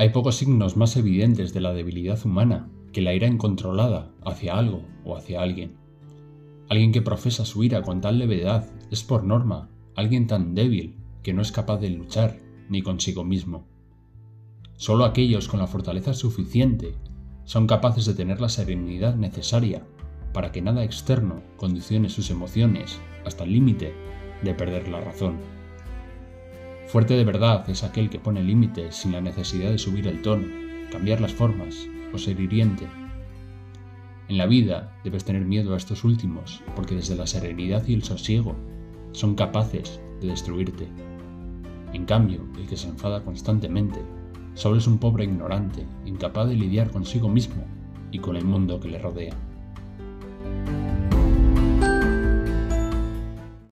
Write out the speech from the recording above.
Hay pocos signos más evidentes de la debilidad humana que la ira incontrolada hacia algo o hacia alguien. Alguien que profesa su ira con tal levedad es por norma alguien tan débil que no es capaz de luchar ni consigo mismo. Solo aquellos con la fortaleza suficiente son capaces de tener la serenidad necesaria para que nada externo condicione sus emociones hasta el límite de perder la razón. Fuerte de verdad es aquel que pone límites sin la necesidad de subir el tono, cambiar las formas o ser hiriente. En la vida debes tener miedo a estos últimos, porque desde la serenidad y el sosiego son capaces de destruirte. En cambio, el que se enfada constantemente solo es un pobre ignorante, incapaz de lidiar consigo mismo y con el mundo que le rodea.